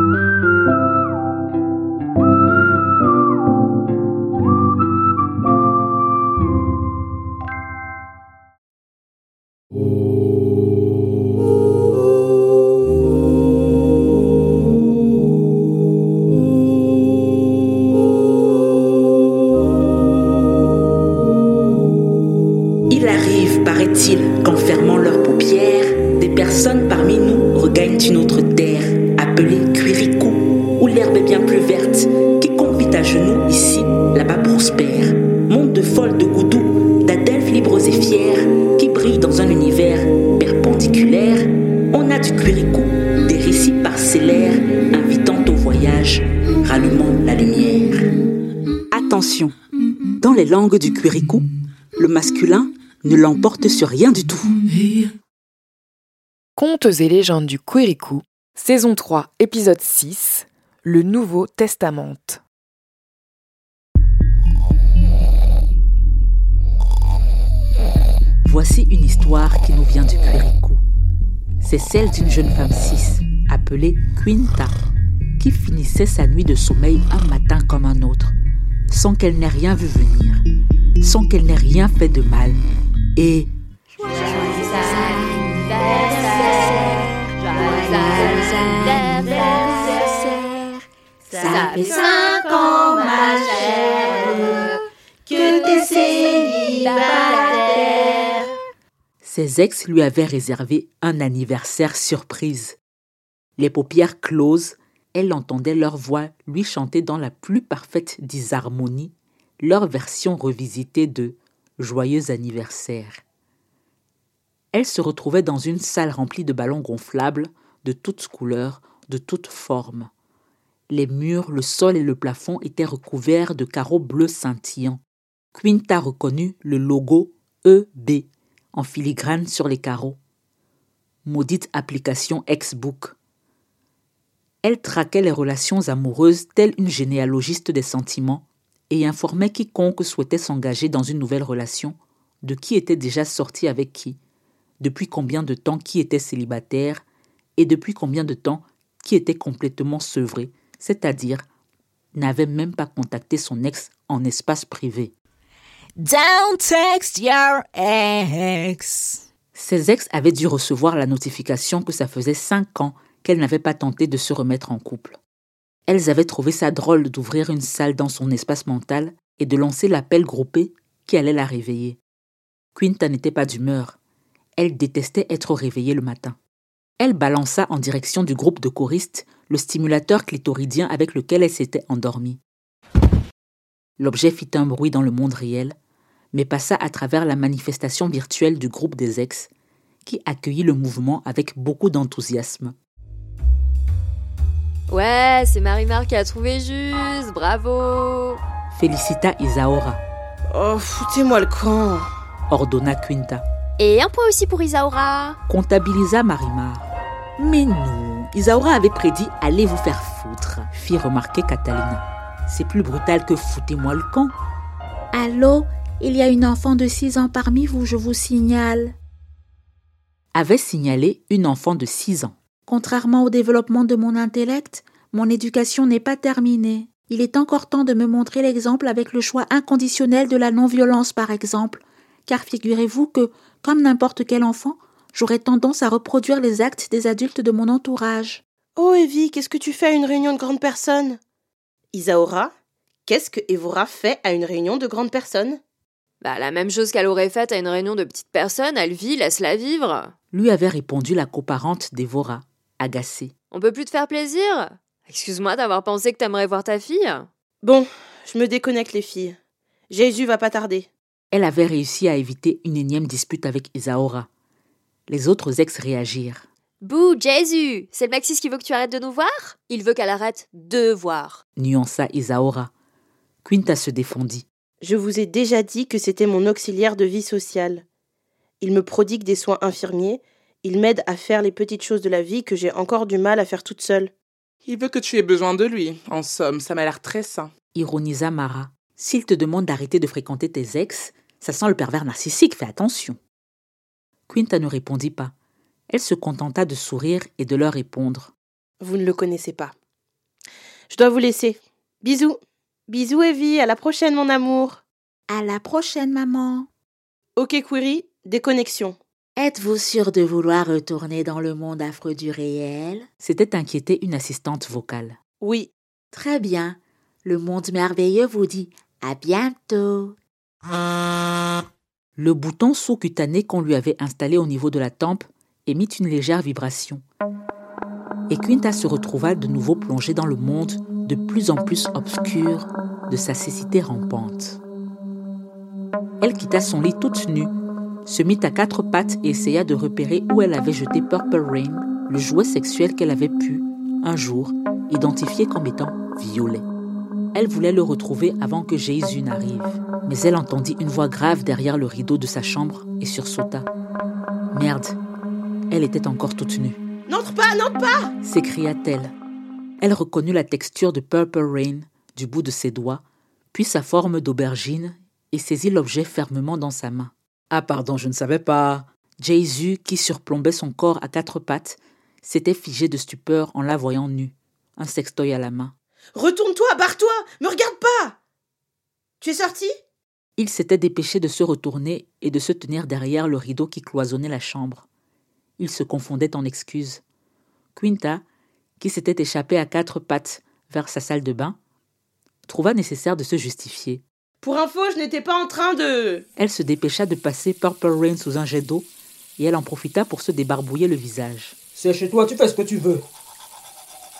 Il le masculin ne l'emporte sur rien du tout. Contes et légendes du Quirikou, saison 3, épisode 6, le Nouveau Testament. Voici une histoire qui nous vient du Quirikou. C'est celle d'une jeune femme cis, appelée Quinta, qui finissait sa nuit de sommeil un matin comme un autre, sans qu'elle n'ait rien vu venir, sans qu'elle n'ait rien fait de mal. Et Ça fait cinq ans, ma chère, que t'es célibataire. ses ex lui avaient réservé un anniversaire surprise. Les paupières closes, elle entendait leur voix lui chanter dans la plus parfaite disharmonie leur version revisitée de Joyeux anniversaire. Elle se retrouvait dans une salle remplie de ballons gonflables de toutes couleurs, de toutes formes. Les murs, le sol et le plafond étaient recouverts de carreaux bleus scintillants. Quinta reconnut le logo EB en filigrane sur les carreaux. Maudite application X-Book. Elle traquait les relations amoureuses telle une généalogiste des sentiments et informait quiconque souhaitait s'engager dans une nouvelle relation de qui était déjà sorti avec qui, depuis combien de temps qui était célibataire et depuis combien de temps qui était complètement sevré, c'est-à-dire n'avait même pas contacté son ex en espace privé. Don't text your ex. Ses ex avaient dû recevoir la notification que ça faisait cinq ans qu'elle n'avait pas tenté de se remettre en couple. Elles avaient trouvé ça drôle d'ouvrir une salle dans son espace mental et de lancer l'appel groupé qui allait la réveiller. Quinta n'était pas d'humeur. Elle détestait être réveillée le matin. Elle balança en direction du groupe de choristes le stimulateur clitoridien avec lequel elle s'était endormie. L'objet fit un bruit dans le monde réel, mais passa à travers la manifestation virtuelle du groupe des ex, qui accueillit le mouvement avec beaucoup d'enthousiasme. Ouais, c'est Marimar qui a trouvé juste, bravo Félicita Isaora, Oh, foutez-moi le camp. ordonna Quinta. Et un point aussi pour Isaura Comptabilisa Marimar. Mais non, Isaora avait prédit Allez vous faire foutre, fit remarquer Catalina. C'est plus brutal que foutez-moi le camp. Allô, il y a une enfant de 6 ans parmi vous, je vous signale. Avait signalé une enfant de 6 ans. Contrairement au développement de mon intellect, mon éducation n'est pas terminée. Il est encore temps de me montrer l'exemple avec le choix inconditionnel de la non-violence, par exemple. Car figurez-vous que, comme n'importe quel enfant, j'aurais tendance à reproduire les actes des adultes de mon entourage. Oh, Evie, qu'est-ce que tu fais à une réunion de grandes personnes? Isaora, qu'est-ce que Evora fait à une réunion de grandes personnes? Bah, la même chose qu'elle aurait faite à une réunion de petites personnes, elle vit, laisse-la vivre. Lui avait répondu la coparente d'Evora, agacée. On peut plus te faire plaisir? Excuse-moi d'avoir pensé que t'aimerais voir ta fille. Bon, je me déconnecte les filles. Jésus va pas tarder. Elle avait réussi à éviter une énième dispute avec Isaora. Les autres ex réagirent. Bouh, Jésus C'est le Maxis qui veut que tu arrêtes de nous voir? Il veut qu'elle arrête de voir. Nuança Isaora. Quinta se défendit. Je vous ai déjà dit que c'était mon auxiliaire de vie sociale. Il me prodigue des soins infirmiers, il m'aide à faire les petites choses de la vie que j'ai encore du mal à faire toute seule. Il veut que tu aies besoin de lui. En somme, ça m'a l'air très sain. Ironisa Mara. S'il te demande d'arrêter de fréquenter tes ex, ça sent le pervers narcissique, fais attention. Quinta ne répondit pas. Elle se contenta de sourire et de leur répondre. Vous ne le connaissez pas. Je dois vous laisser. Bisous. Bisous, Evie. À la prochaine, mon amour. À la prochaine, maman. Ok, Query, déconnexion. Êtes-vous sûr de vouloir retourner dans le monde affreux du réel? S'était inquiétée une assistante vocale. Oui. Très bien. Le monde merveilleux vous dit à bientôt. Le bouton sous-cutané qu'on lui avait installé au niveau de la tempe émit une légère vibration. Et Quinta se retrouva de nouveau plongée dans le monde de plus en plus obscur de sa cécité rampante. Elle quitta son lit toute nue, se mit à quatre pattes et essaya de repérer où elle avait jeté Purple Rain, le jouet sexuel qu'elle avait pu, un jour, identifier comme étant violet. Elle voulait le retrouver avant que Jésus n'arrive, mais elle entendit une voix grave derrière le rideau de sa chambre et sursauta. Merde, elle était encore toute nue. N'entre pas, n'entre pas s'écria-t-elle. Elle reconnut la texture de Purple Rain du bout de ses doigts, puis sa forme d'aubergine, et saisit l'objet fermement dans sa main. Ah pardon, je ne savais pas. Jésus, qui surplombait son corps à quatre pattes, s'était figé de stupeur en la voyant nue, un sextoy à la main. Retourne-toi, barre-toi, me regarde pas Tu es sorti? Il s'était dépêché de se retourner et de se tenir derrière le rideau qui cloisonnait la chambre. Il se confondait en excuses. Quinta, qui s'était échappée à quatre pattes vers sa salle de bain, trouva nécessaire de se justifier. Pour info, je n'étais pas en train de. Elle se dépêcha de passer Purple Rain sous un jet d'eau et elle en profita pour se débarbouiller le visage. C'est chez toi, tu fais ce que tu veux.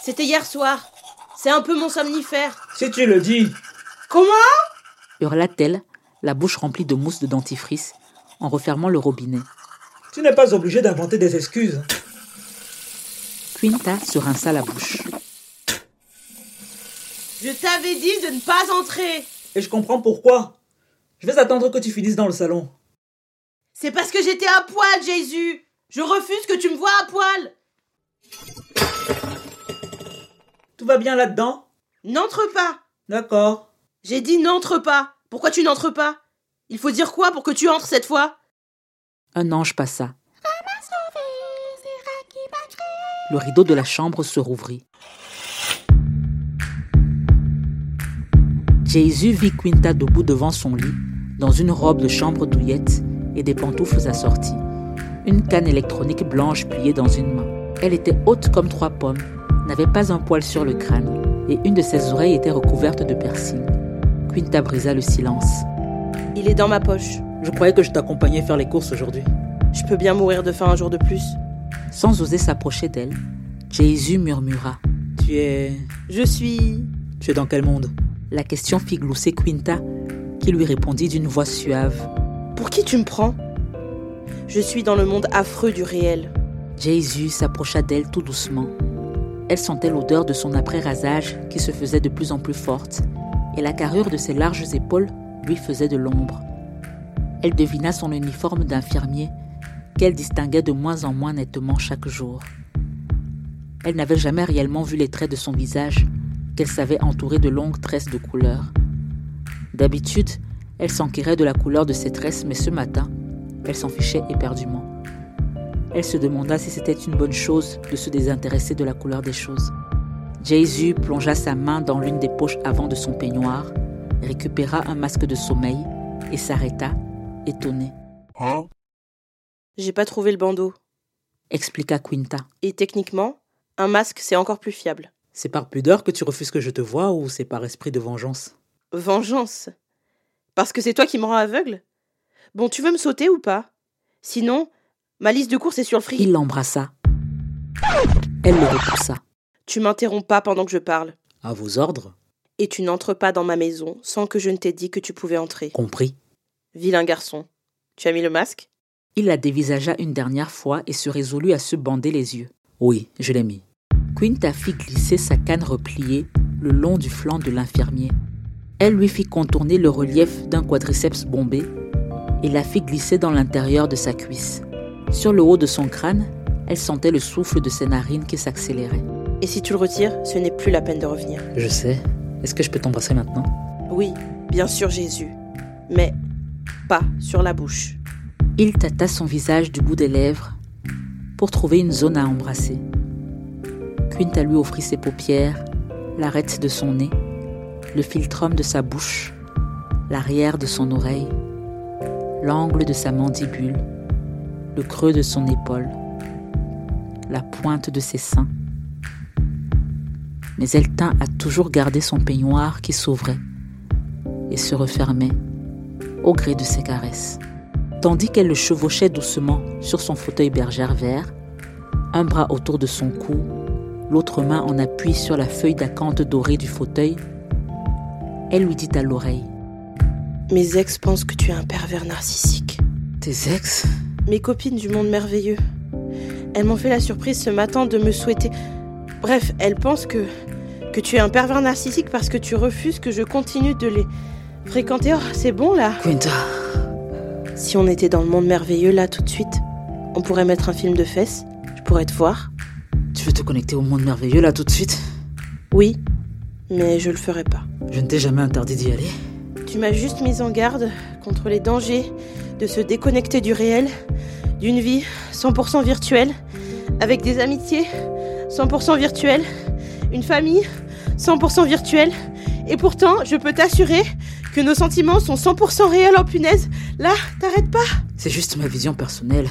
C'était hier soir. C'est un peu mon somnifère. Si tu le dis. Comment? Hurla-t-elle, la bouche remplie de mousse de dentifrice, en refermant le robinet. Tu n'es pas obligé d'inventer des excuses. Quinta se rinça la bouche. Je t'avais dit de ne pas entrer. Et je comprends pourquoi. Je vais attendre que tu finisses dans le salon. C'est parce que j'étais à poil, Jésus. Je refuse que tu me vois à poil. Tout va bien là-dedans? N'entre pas. D'accord. J'ai dit n'entre pas. Pourquoi tu n'entres pas? Il faut dire quoi pour que tu entres cette fois? Un ange passa. Le rideau de la chambre se rouvrit. Jésus vit Quinta debout devant son lit, dans une robe de chambre douillette et des pantoufles assorties, une canne électronique blanche pliée dans une main. Elle était haute comme trois pommes, n'avait pas un poil sur le crâne, et une de ses oreilles était recouverte de piercings. Quinta brisa le silence. Il est dans ma poche. Je croyais que je t'accompagnais faire les courses aujourd'hui. Je peux bien mourir de faim un jour de plus. Sans oser s'approcher d'elle, Jésus murmura. Tu es... Je suis... Tu es dans quel monde? La question fit glousser Quinta, qui lui répondit d'une voix suave. Pour qui tu me prends? Je suis dans le monde affreux du réel. Jésus s'approcha d'elle tout doucement. Elle sentait l'odeur de son après-rasage qui se faisait de plus en plus forte, et la carrure de ses larges épaules lui faisait de l'ombre. Elle devina son uniforme d'infirmier, qu'elle distinguait de moins en moins nettement chaque jour. Elle n'avait jamais réellement vu les traits de son visage, qu'elle savait entourer de longues tresses de couleur. D'habitude, elle s'enquirait de la couleur de ses tresses, mais ce matin, elle s'en fichait éperdument. Elle se demanda si c'était une bonne chose de se désintéresser de la couleur des choses. Jésus plongea sa main dans l'une des poches avant de son peignoir, récupéra un masque de sommeil et s'arrêta, étonné. Hein? J'ai pas trouvé le bandeau, expliqua Quinta. Et techniquement, un masque c'est encore plus fiable. C'est par pudeur que tu refuses que je te voie ou c'est par esprit de vengeance? Vengeance Parce que c'est toi qui me rends aveugle? Bon, tu veux me sauter ou pas? Sinon, Ma liste de courses est sur le frigo. Il l'embrassa. Elle le repoussa. Tu m'interromps pas pendant que je parle. À vos ordres. Et tu n'entres pas dans ma maison sans que je ne t'ai dit que tu pouvais entrer. Compris. Vilain garçon. Tu as mis le masque? Il la dévisagea une dernière fois et se résolut à se bander les yeux. Oui, je l'ai mis. Quinta fit glisser sa canne repliée le long du flanc de l'infirmier. Elle lui fit contourner le relief d'un quadriceps bombé et la fit glisser dans l'intérieur de sa cuisse. Sur le haut de son crâne, elle sentait le souffle de ses narines qui s'accélérait. Et si tu le retires, ce n'est plus la peine de revenir. Je sais. Est-ce que je peux t'embrasser maintenant? Oui, bien sûr Jésus. Mais pas sur la bouche. Il tâta son visage du bout des lèvres pour trouver une zone à embrasser. Quinta lui offrit ses paupières, l'arête de son nez, le philtrum de sa bouche, l'arrière de son oreille, l'angle de sa mandibule, le creux de son épaule, la pointe de ses seins. Mais elle tint à toujours garder son peignoir qui s'ouvrait et se refermait au gré de ses caresses. Tandis qu'elle le chevauchait doucement sur son fauteuil bergère vert, un bras autour de son cou, l'autre main en appui sur la feuille d'acanthe dorée du fauteuil, elle lui dit à l'oreille Mes ex pensent que tu es un pervers narcissique. Tes ex? Mes copines du monde merveilleux. Elles m'ont fait la surprise ce matin de me souhaiter. Bref, elles pensent que que tu es un pervers narcissique parce que tu refuses que je continue de les fréquenter. Oh, c'est bon là. Quinta. Si on était dans le monde merveilleux là tout de suite, on pourrait mettre un film de fesses. Je pourrais te voir. Tu veux te connecter au monde merveilleux là tout de suite? Oui, mais je le ferai pas. Je ne t'ai jamais interdit d'y aller. Tu m'as juste mise en garde contre les dangers de se déconnecter du réel, d'une vie 100% virtuelle, avec des amitiés 100% virtuelles, une famille 100% virtuelle. Et pourtant, je peux t'assurer que nos sentiments sont 100% réels en punaise. Là, t'arrêtes pas. C'est juste ma vision personnelle.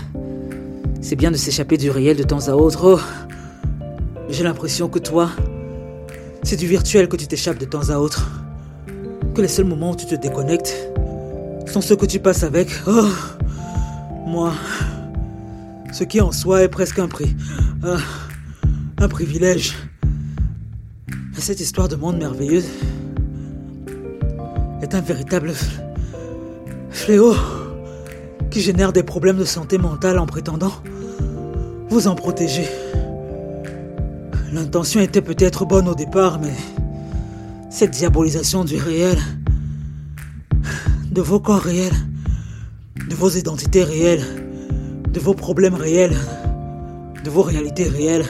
C'est bien de s'échapper du réel de temps à autre. Oh. J'ai l'impression que toi, c'est du virtuel que tu t'échappes de temps à autre. Que les seuls moments où tu te déconnectes sont ceux que tu passes avec. Oh, moi, ce qui en soi est presque un prix. Ah, un privilège. Cette histoire de monde merveilleux est un véritable fléau qui génère des problèmes de santé mentale en prétendant vous en protéger. L'intention était peut-être bonne au départ, mais cette diabolisation du réel, de vos corps réels, de vos identités réelles, de vos problèmes réels, de vos réalités réelles,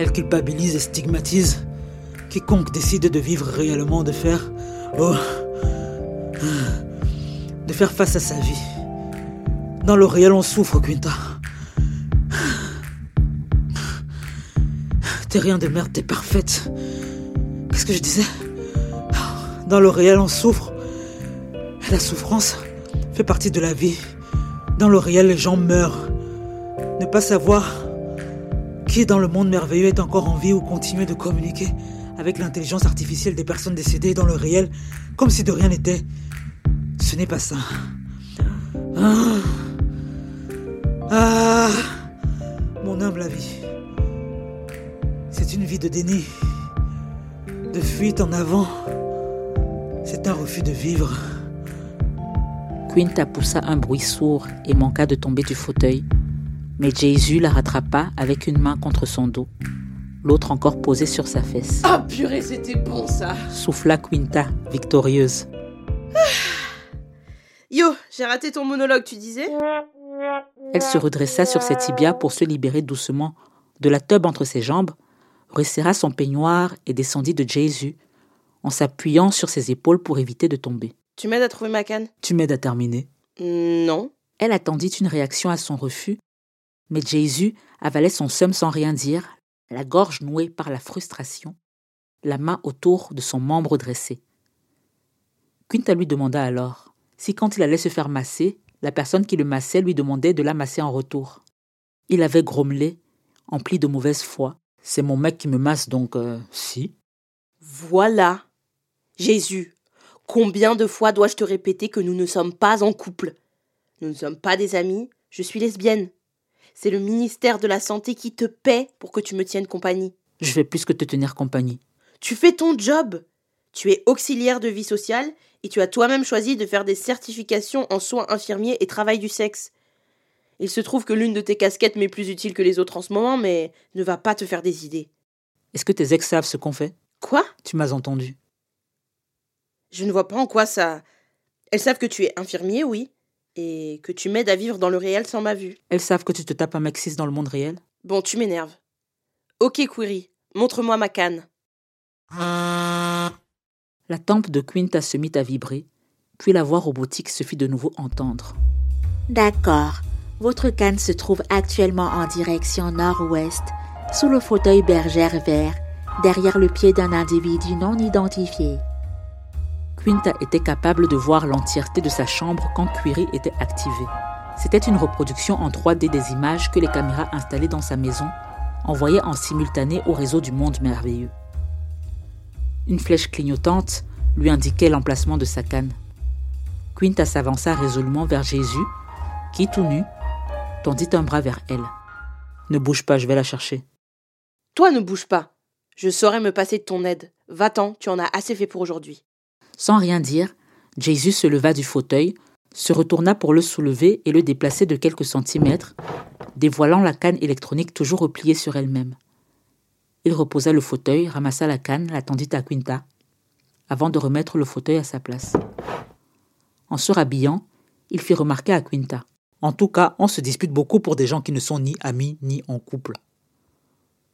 elle culpabilise et stigmatise quiconque décide de vivre réellement, de faire... Oh, de faire face à sa vie. Dans le réel, on souffre, Quinta. T'es rien de merde, t'es parfaite. Qu'est-ce que je disais? Dans le réel, on souffre. La souffrance fait partie de la vie. Dans le réel, les gens meurent. Ne pas savoir qui dans le monde merveilleux est encore en vie ou continuer de communiquer avec l'intelligence artificielle des personnes décédées dans le réel comme si de rien n'était. Ce n'est pas ça. Ah, ah mon humble avis. C'est une vie de déni, de fuite en avant. C'est un refus de vivre. Quinta poussa un bruit sourd et manqua de tomber du fauteuil. Mais Jésus la rattrapa avec une main contre son dos, l'autre encore posée sur sa fesse. Ah purée, c'était bon ça Souffla Quinta, victorieuse. Yo, j'ai raté ton monologue, tu disais? Elle se redressa sur ses tibias pour se libérer doucement de la teub entre ses jambes, resserra son peignoir et descendit de Jésus en s'appuyant sur ses épaules pour éviter de tomber. Tu m'aides à trouver ma canne? Tu m'aides à terminer Non. Elle attendit une réaction à son refus, mais Jésus avalait son seum sans rien dire, la gorge nouée par la frustration, la main autour de son membre dressé. Quinta lui demanda alors si quand il allait se faire masser, la personne qui le massait lui demandait de la masser en retour. Il avait grommelé, empli de mauvaise foi. C'est mon mec qui me masse, donc euh, si. Voilà. Jésus, combien de fois dois-je te répéter que nous ne sommes pas en couple? Nous ne sommes pas des amis, je suis lesbienne. C'est le ministère de la Santé qui te paie pour que tu me tiennes compagnie. Je fais plus que te tenir compagnie. Tu fais ton job. Tu es auxiliaire de vie sociale et tu as toi-même choisi de faire des certifications en soins infirmiers et travail du sexe. Il se trouve que l'une de tes casquettes m'est plus utile que les autres en ce moment, mais ne va pas te faire des idées. Est-ce que tes ex savent ce qu'on fait? Quoi? Tu m'as entendu. Je ne vois pas en quoi ça. Elles savent que tu es infirmier, oui, et que tu m'aides à vivre dans le réel sans ma vue. Elles savent que tu te tapes un mec cis dans le monde réel? Bon, tu m'énerves. Ok, Query, montre-moi ma canne. La tempe de Quinta se mit à vibrer, puis la voix robotique se fit de nouveau entendre. D'accord. Votre canne se trouve actuellement en direction nord-ouest, sous le fauteuil bergère vert, derrière le pied d'un individu non identifié. Quinta était capable de voir l'entièreté de sa chambre quand Query était activé. C'était une reproduction en 3D des images que les caméras installées dans sa maison envoyaient en simultané au réseau du monde merveilleux. Une flèche clignotante lui indiquait l'emplacement de sa canne. Quinta s'avança résolument vers Jésus, qui, tout nu, tendit un bras vers elle. Ne bouge pas, je vais la chercher. Toi, ne bouge pas. Je saurais me passer de ton aide. Va-t'en, tu en as assez fait pour aujourd'hui. Sans rien dire, Jésus se leva du fauteuil, se retourna pour le soulever et le déplacer de quelques centimètres, dévoilant la canne électronique toujours repliée sur elle-même. Il reposa le fauteuil, ramassa la canne, la tendit à Quinta, avant de remettre le fauteuil à sa place. En se rhabillant, il fit remarquer à Quinta. En tout cas, on se dispute beaucoup pour des gens qui ne sont ni amis ni en couple.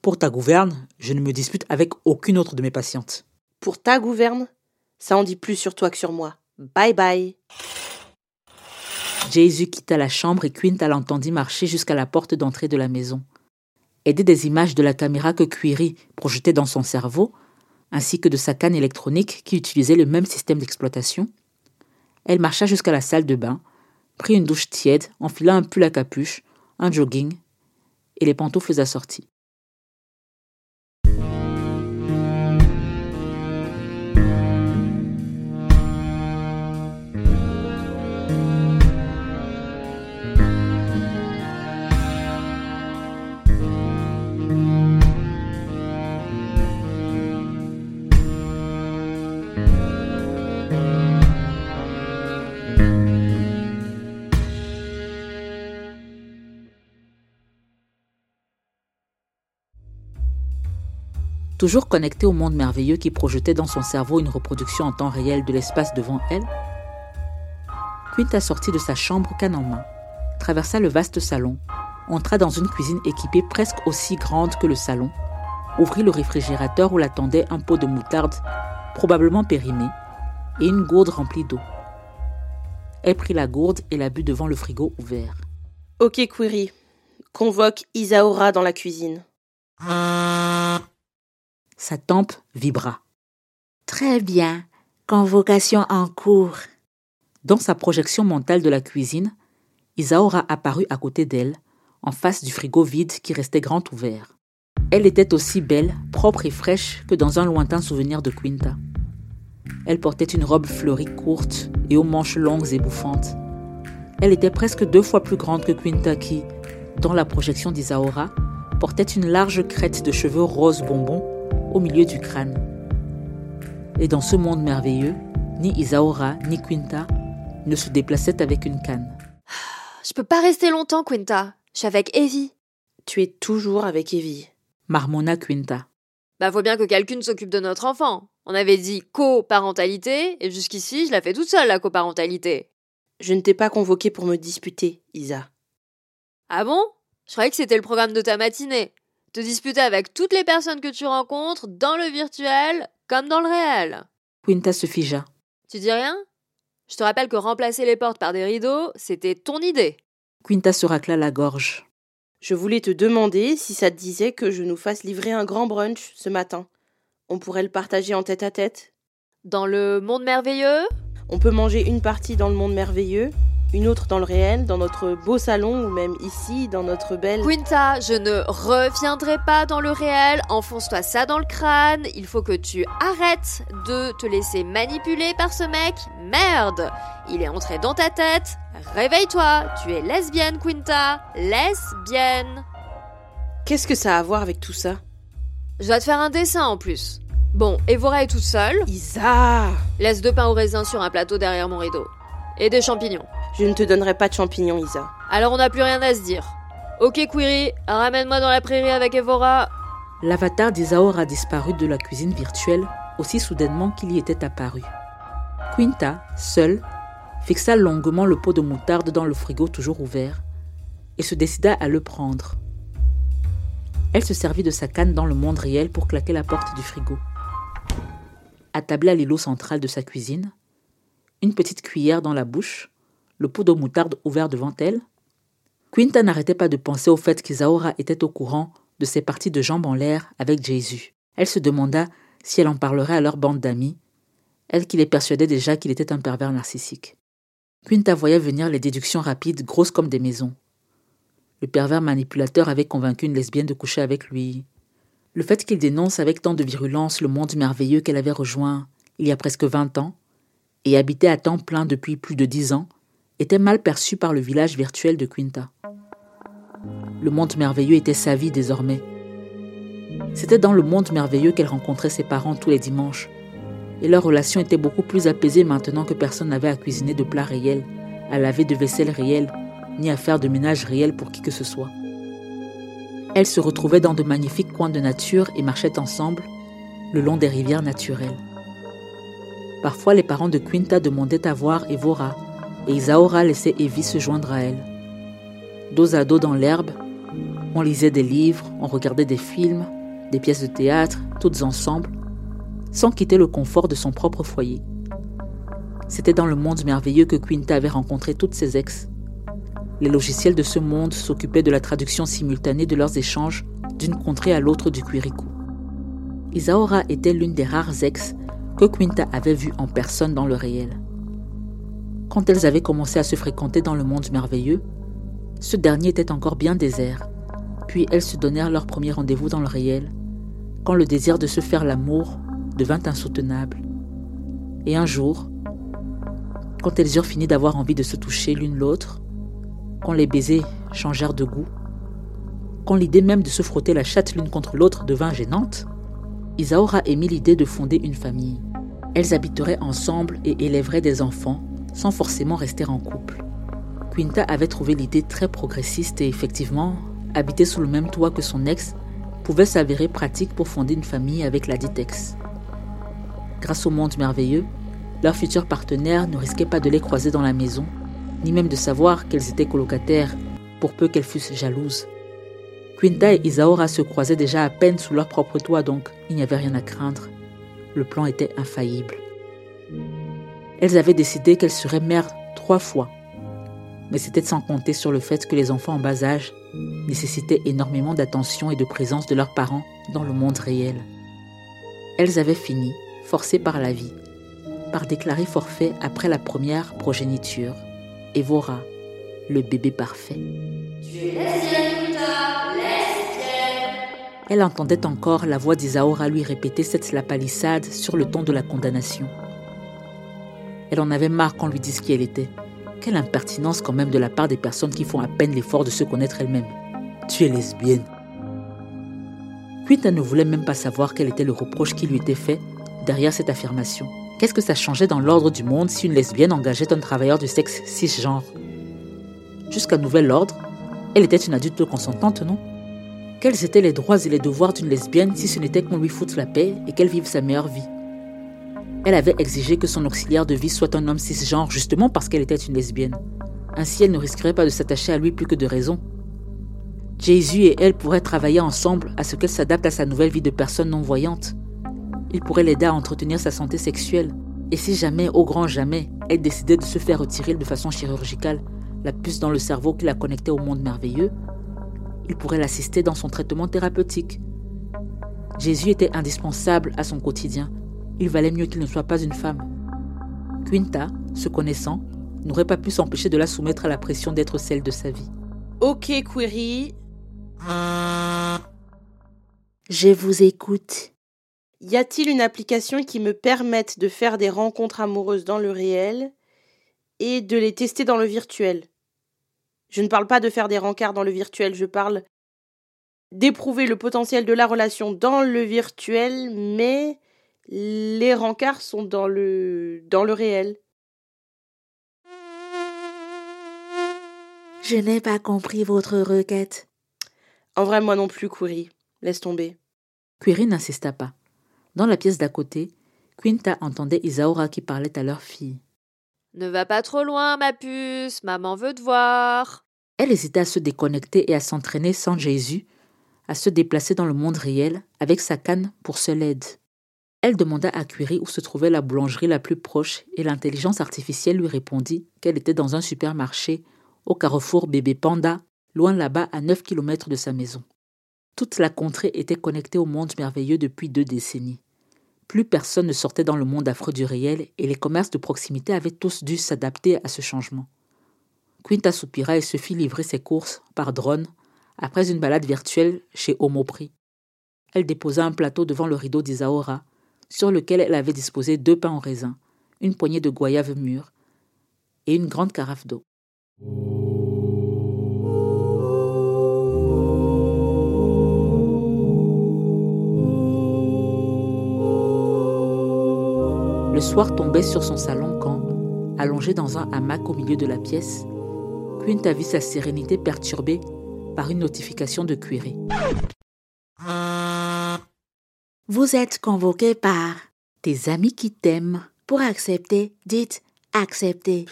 Pour ta gouverne, je ne me dispute avec aucune autre de mes patientes. Pour ta gouverne Ça en dit plus sur toi que sur moi. Bye bye. Jésus quitta la chambre et Quinta l'entendit marcher jusqu'à la porte d'entrée de la maison. Aidée des images de la caméra que Query projetait dans son cerveau, ainsi que de sa canne électronique qui utilisait le même système d'exploitation, elle marcha jusqu'à la salle de bain, prit une douche tiède, enfila un pull à capuche, un jogging et les pantoufles assorties. Toujours connectée au monde merveilleux qui projetait dans son cerveau une reproduction en temps réel de l'espace devant elle, Quinta sortit de sa chambre canne en main, traversa le vaste salon, entra dans une cuisine équipée presque aussi grande que le salon, ouvrit le réfrigérateur où l'attendait un pot de moutarde, probablement périmé, et une gourde remplie d'eau. Elle prit la gourde et la but devant le frigo ouvert. Ok, Query. Convoque Isaora dans la cuisine. Sa tempe vibra. Très bien. Convocation en cours. Dans sa projection mentale de la cuisine, Isaora apparut à côté d'elle, en face du frigo vide qui restait grand ouvert. Elle était aussi belle, propre et fraîche que dans un lointain souvenir de Quinta. Elle portait une robe fleurie courte et aux manches longues et bouffantes. Elle était presque deux fois plus grande que Quinta qui, dans la projection d'Isaora, portait une large crête de cheveux roses bonbons au milieu du crâne. Et dans ce monde merveilleux, ni Isaora ni Quinta ne se déplaçaient avec une canne. Je peux pas rester longtemps, Quinta. Je suis avec Evie. Tu es toujours avec Evie. Marmonna Quinta. Bah, faut bien que quelqu'un s'occupe de notre enfant. On avait dit coparentalité, et jusqu'ici, je la fais toute seule, la coparentalité. Je ne t'ai pas convoqué pour me disputer, Isa. Ah bon? Je croyais que c'était le programme de ta matinée. Te disputer avec toutes les personnes que tu rencontres, dans le virtuel comme dans le réel. Quinta se figea. Tu dis rien? Je te rappelle que remplacer les portes par des rideaux, c'était ton idée. Quinta se racla la gorge. Je voulais te demander si ça te disait que je nous fasse livrer un grand brunch ce matin. On pourrait le partager en tête à tête? Dans le monde merveilleux? On peut manger une partie dans le monde merveilleux, une autre dans le réel, dans notre beau salon ou même ici, dans notre belle... Quinta, je ne reviendrai pas dans le réel, enfonce-toi ça dans le crâne, il faut que tu arrêtes de te laisser manipuler par ce mec, merde. Il est entré dans ta tête, réveille-toi, tu es lesbienne Quinta, lesbienne. Qu'est-ce que ça a à voir avec tout ça? Je dois te faire un dessin en plus. Bon, Evora est toute seule. Isa! Laisse deux pains au raisin sur un plateau derrière mon rideau. Et des champignons. Je ne te donnerai pas de champignons, Isa. Alors on n'a plus rien à se dire. Ok, Query, ramène-moi dans la prairie avec Evora. L'avatar d'Isaor a disparu de la cuisine virtuelle aussi soudainement qu'il y était apparu. Quinta, seule, fixa longuement le pot de moutarde dans le frigo toujours ouvert et se décida à le prendre. Elle se servit de sa canne dans le monde réel pour claquer la porte du frigo. Attablée à l'îlot central de sa cuisine, une petite cuillère dans la bouche, le pot de moutarde ouvert devant elle, Quinta n'arrêtait pas de penser au fait qu'Isaora était au courant de ses parties de jambes en l'air avec Jésus. Elle se demanda si elle en parlerait à leur bande d'amis, elle qui les persuadait déjà qu'il était un pervers narcissique. Quinta voyait venir les déductions rapides, grosses comme des maisons. Le pervers manipulateur avait convaincu une lesbienne de coucher avec lui. Le fait qu'il dénonce avec tant de virulence le monde merveilleux qu'elle avait rejoint il y a presque vingt ans et habitait à temps plein depuis plus de dix ans était mal perçu par le village virtuel de Quinta. Le monde merveilleux était sa vie désormais. C'était dans le monde merveilleux qu'elle rencontrait ses parents tous les dimanches, et leur relation était beaucoup plus apaisée maintenant que personne n'avait à cuisiner de plats réels, à laver de vaisselle réelle, ni à faire de ménage réel pour qui que ce soit. Elles se retrouvaient dans de magnifiques coins de nature et marchaient ensemble le long des rivières naturelles. Parfois, les parents de Quinta demandaient à voir Evora, et Isaora laissait Evie se joindre à elle. Dos à dos dans l'herbe, on lisait des livres, on regardait des films, des pièces de théâtre, toutes ensemble, sans quitter le confort de son propre foyer. C'était dans le monde merveilleux que Quinta avait rencontré toutes ses ex. Les logiciels de ce monde s'occupaient de la traduction simultanée de leurs échanges d'une contrée à l'autre du Quirico. Isaora était l'une des rares ex que Quinta avait vues en personne dans le réel. Quand elles avaient commencé à se fréquenter dans le monde merveilleux, ce dernier était encore bien désert. Puis elles se donnèrent leur premier rendez-vous dans le réel, quand le désir de se faire l'amour devint insoutenable. Et un jour, quand elles eurent fini d'avoir envie de se toucher l'une l'autre, quand les baisers changèrent de goût, quand l'idée même de se frotter la chatte l'une contre l'autre devint gênante, Isaora émit l'idée de fonder une famille. Elles habiteraient ensemble et élèveraient des enfants sans forcément rester en couple. Quinta avait trouvé l'idée très progressiste et effectivement, habiter sous le même toit que son ex pouvait s'avérer pratique pour fonder une famille avec la dite ex. Grâce au monde merveilleux, leurs futurs partenaires ne risquaient pas de les croiser dans la maison, ni même de savoir qu'elles étaient colocataires, pour peu qu'elles fussent jalouses. Quinta et Isaora se croisaient déjà à peine sous leur propre toit, donc il n'y avait rien à craindre. Le plan était infaillible. Elles avaient décidé qu'elles seraient mères trois fois. Mais c'était sans compter sur le fait que les enfants en bas âge nécessitaient énormément d'attention et de présence de leurs parents dans le monde réel. Elles avaient fini, forcées par la vie, par déclarer forfait après la première progéniture. Evora, le bébé parfait. Elle entendait encore la voix d'Isaora lui répéter cette lapalissade sur le ton de la condamnation. Elle en avait marre qu'on lui dise qui elle était. Quelle impertinence quand même de la part des personnes qui font à peine l'effort de se connaître elles-mêmes. Tu es lesbienne. Quinta ne voulait même pas savoir quel était le reproche qui lui était fait derrière cette affirmation. Qu'est-ce que ça changeait dans l'ordre du monde si une lesbienne engageait un travailleur du sexe cisgenre? Jusqu'à nouvel ordre, elle était une adulte consentante, non? Quels étaient les droits et les devoirs d'une lesbienne si ce n'était qu'on lui foute la paix et qu'elle vive sa meilleure vie? Elle avait exigé que son auxiliaire de vie soit un homme cisgenre justement parce qu'elle était une lesbienne. Ainsi, elle ne risquerait pas de s'attacher à lui plus que de raison. Jésus et elle pourraient travailler ensemble à ce qu'elle s'adapte à sa nouvelle vie de personne non-voyante. Il pourrait l'aider à entretenir sa santé sexuelle. Et si jamais, au grand jamais, elle décidait de se faire retirer de façon chirurgicale la puce dans le cerveau qui la connectait au monde merveilleux, il pourrait l'assister dans son traitement thérapeutique. Jésus était indispensable à son quotidien il valait mieux qu'il ne soit pas une femme. Quinta, se connaissant, n'aurait pas pu s'empêcher de la soumettre à la pression d'être celle de sa vie. Ok, Query. Je vous écoute. Y a-t-il une application qui me permette de faire des rencontres amoureuses dans le réel et de les tester dans le virtuel? Je ne parle pas de faire des rencarts dans le virtuel, je parle d'éprouver le potentiel de la relation dans le virtuel, mais les rencarts sont dans le, dans le réel. Je n'ai pas compris votre requête. En vrai, moi non plus, Query. Laisse tomber. Query n'insista pas. Dans la pièce d'à côté, Quinta entendait Isaura qui parlait à leur fille. Ne va pas trop loin, ma puce, maman veut te voir. Elle hésitait à se déconnecter et à s'entraîner sans Jésus, à se déplacer dans le monde réel avec sa canne pour seule aide. Elle demanda à Curie où se trouvait la boulangerie la plus proche et l'intelligence artificielle lui répondit qu'elle était dans un supermarché au carrefour Bébé Panda, loin là-bas à 9 km de sa maison. Toute la contrée était connectée au monde merveilleux depuis deux décennies. Plus personne ne sortait dans le monde affreux du réel et les commerces de proximité avaient tous dû s'adapter à ce changement. Quinta soupira et se fit livrer ses courses par drone après une balade virtuelle chez Homoprix. Elle déposa un plateau devant le rideau d'Isaora, sur lequel elle avait disposé deux pains en raisin, une poignée de goyaves mûres et une grande carafe d'eau. Le soir tombait sur son salon quand, allongé dans un hamac au milieu de la pièce, Quinta vit sa sérénité perturbée par une notification de Query. Vous êtes convoqué par Tes amis qui t'aiment, pour accepter, dites accepter.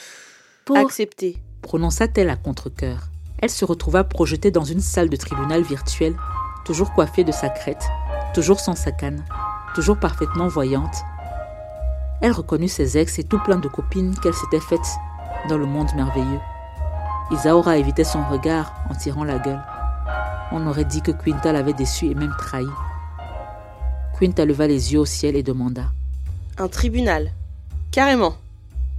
Pour Accepter. prononça-t-elle à contre-cœur. Elle se retrouva projetée dans une salle de tribunal virtuelle, toujours coiffée de sa crête, toujours sans sa canne, toujours parfaitement voyante. Elle reconnut ses ex et tout plein de copines qu'elle s'était faites dans le monde merveilleux. Isaora évitait son regard en tirant la gueule. On aurait dit que Quinta l'avait déçue et même trahi. Quinta leva les yeux au ciel et demanda Un tribunal. Carrément.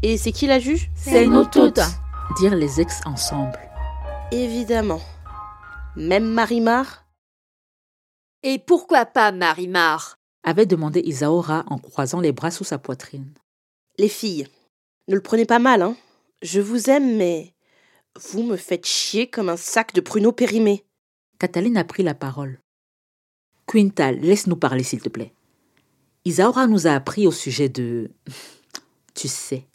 Et c'est qui la juge? C'est nous toutes. dirent les ex ensemble. Évidemment. Même Marimar Et pourquoi pas Marimar avait demandé Isaora en croisant les bras sous sa poitrine. Les filles, ne le prenez pas mal, hein. Je vous aime, mais vous me faites chier comme un sac de pruneaux périmés. Cataline a pris la parole. Quinta, laisse-nous parler, s'il te plaît. Isaora nous a appris au sujet de. Tu sais.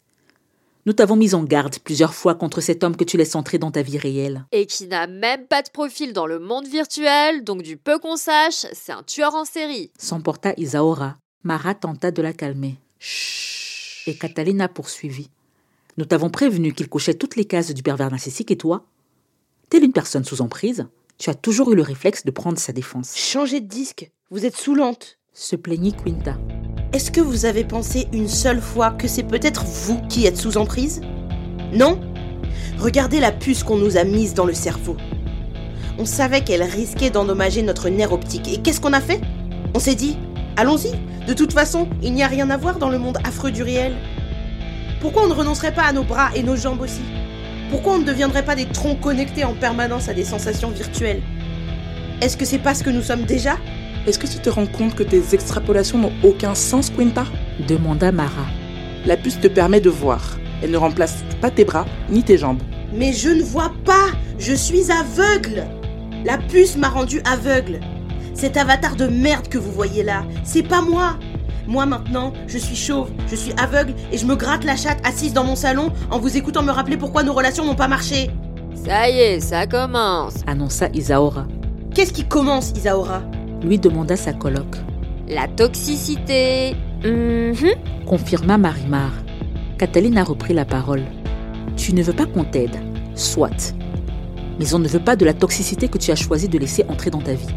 Nous t'avons mis en garde plusieurs fois contre cet homme que tu laisses entrer dans ta vie réelle. Et qui n'a même pas de profil dans le monde virtuel, donc du peu qu'on sache, c'est un tueur en série. S'emporta Isaora. Mara tenta de la calmer. Chut. Et Cataline a poursuivi. Nous t'avons prévenu qu'il cochait toutes les cases du pervers narcissique et toi? Telle une personne sous emprise, tu as toujours eu le réflexe de prendre sa défense. Changez de disque, vous êtes saoulante. Se plaignit Quinta. Est-ce que vous avez pensé une seule fois que c'est peut-être vous qui êtes sous emprise? Non? Regardez la puce qu'on nous a mise dans le cerveau. On savait qu'elle risquait d'endommager notre nerf optique. Et qu'est-ce qu'on a fait? On s'est dit, allons-y. De toute façon, il n'y a rien à voir dans le monde affreux du réel. Pourquoi on ne renoncerait pas à nos bras et nos jambes aussi? Pourquoi on ne deviendrait pas des troncs connectés en permanence à des sensations virtuelles? Est-ce que c'est pas ce que nous sommes déjà? Est-ce que tu te rends compte que tes extrapolations n'ont aucun sens, Quinta? Demanda Mara. La puce te permet de voir. Elle ne remplace pas tes bras ni tes jambes. Mais je ne vois pas. Je suis aveugle. La puce m'a rendu aveugle. Cet avatar de merde que vous voyez là, c'est pas moi Moi maintenant, je suis chauve, je suis aveugle et je me gratte la chatte assise dans mon salon en vous écoutant me rappeler pourquoi nos relations n'ont pas marché. Ça y est, ça commence. Annonça Isaora. Qu'est-ce qui commence, Isaora? Lui demanda sa coloc. La toxicité. Mhm. Confirma Marimar. Cataline a repris la parole. Tu ne veux pas qu'on t'aide, soit. Mais on ne veut pas de la toxicité que tu as choisi de laisser entrer dans ta vie.